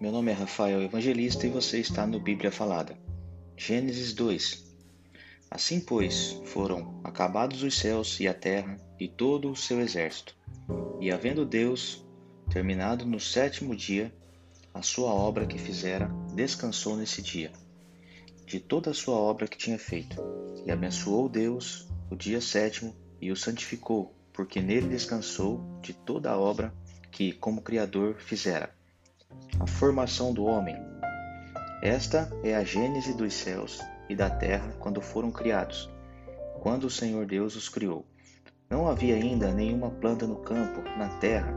Meu nome é Rafael Evangelista e você está no Bíblia Falada. Gênesis 2 Assim, pois, foram acabados os céus e a terra e todo o seu exército. E havendo Deus terminado no sétimo dia a sua obra que fizera, descansou nesse dia, de toda a sua obra que tinha feito. E abençoou Deus o dia sétimo e o santificou, porque nele descansou de toda a obra que, como Criador, fizera a formação do homem. Esta é a gênese dos céus e da terra quando foram criados, quando o Senhor Deus os criou. Não havia ainda nenhuma planta no campo, na terra,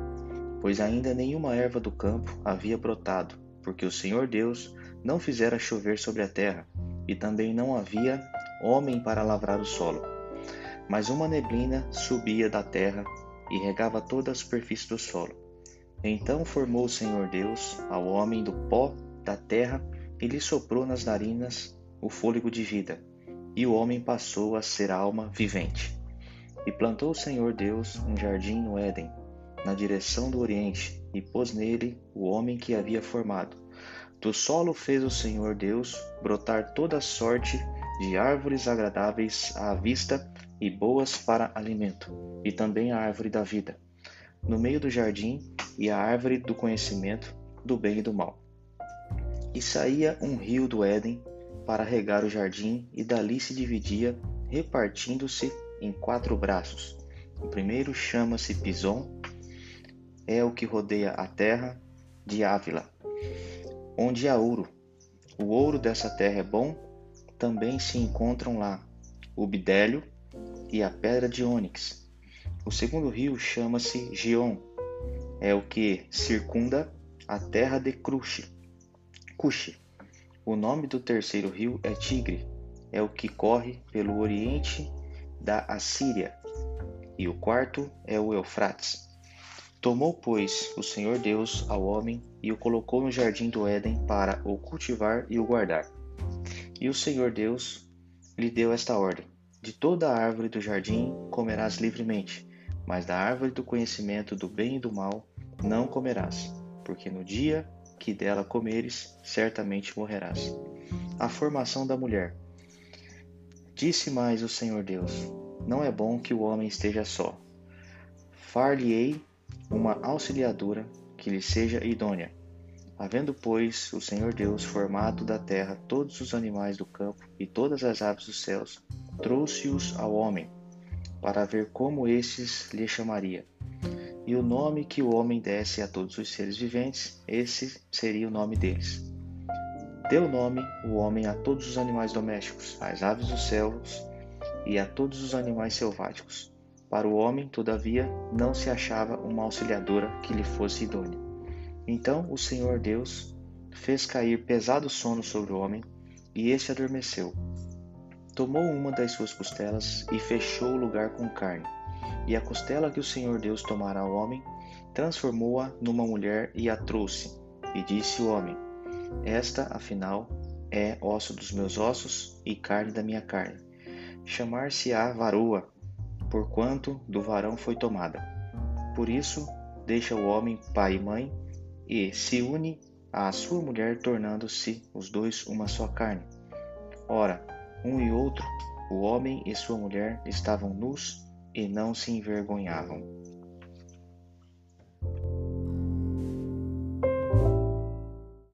pois ainda nenhuma erva do campo havia brotado, porque o Senhor Deus não fizera chover sobre a terra, e também não havia homem para lavrar o solo. Mas uma neblina subia da terra e regava toda a superfície do solo. Então formou o Senhor Deus ao homem do pó da terra e lhe soprou nas narinas o fôlego de vida, e o homem passou a ser alma vivente. E plantou o Senhor Deus um jardim no Éden, na direção do oriente, e pôs nele o homem que havia formado. Do solo fez o Senhor Deus brotar toda sorte de árvores agradáveis à vista e boas para alimento, e também a árvore da vida. No meio do jardim e a árvore do conhecimento do bem e do mal. E saía um rio do Éden para regar o jardim, e dali se dividia, repartindo-se em quatro braços. O primeiro chama-se Pison, é o que rodeia a terra de Ávila, onde há ouro. O ouro dessa terra é bom, também se encontram lá o bidélio e a pedra de ônix. O segundo rio chama-se Gion, é o que circunda a terra de. Cuxi. O nome do terceiro rio é Tigre, é o que corre pelo oriente da Assíria. E o quarto é o Eufrates. Tomou, pois, o Senhor Deus ao homem e o colocou no jardim do Éden para o cultivar e o guardar. E o Senhor Deus lhe deu esta ordem: De toda a árvore do jardim comerás livremente, mas da árvore do conhecimento do bem e do mal não comerás, porque no dia que dela comeres, certamente morrerás. A formação da mulher. Disse mais o Senhor Deus: Não é bom que o homem esteja só. Far-lhe-ei uma auxiliadora que lhe seja idônea. Havendo, pois, o Senhor Deus formado da terra todos os animais do campo e todas as aves dos céus, trouxe-os ao homem, para ver como estes lhe chamaria. E o nome que o homem desse a todos os seres viventes, esse seria o nome deles. Deu nome o homem a todos os animais domésticos, às aves dos céus e a todos os animais selváticos. Para o homem, todavia, não se achava uma auxiliadora que lhe fosse idônea. Então o Senhor Deus fez cair pesado sono sobre o homem, e este adormeceu. Tomou uma das suas costelas e fechou o lugar com carne. E a costela que o Senhor Deus tomara ao homem, transformou-a numa mulher e a trouxe. E disse o homem: Esta, afinal, é osso dos meus ossos e carne da minha carne. Chamar-se-á varoa, porquanto do varão foi tomada. Por isso, deixa o homem pai e mãe e se une à sua mulher, tornando-se os dois uma só carne. Ora, um e outro, o homem e sua mulher, estavam nus e não se envergonhavam.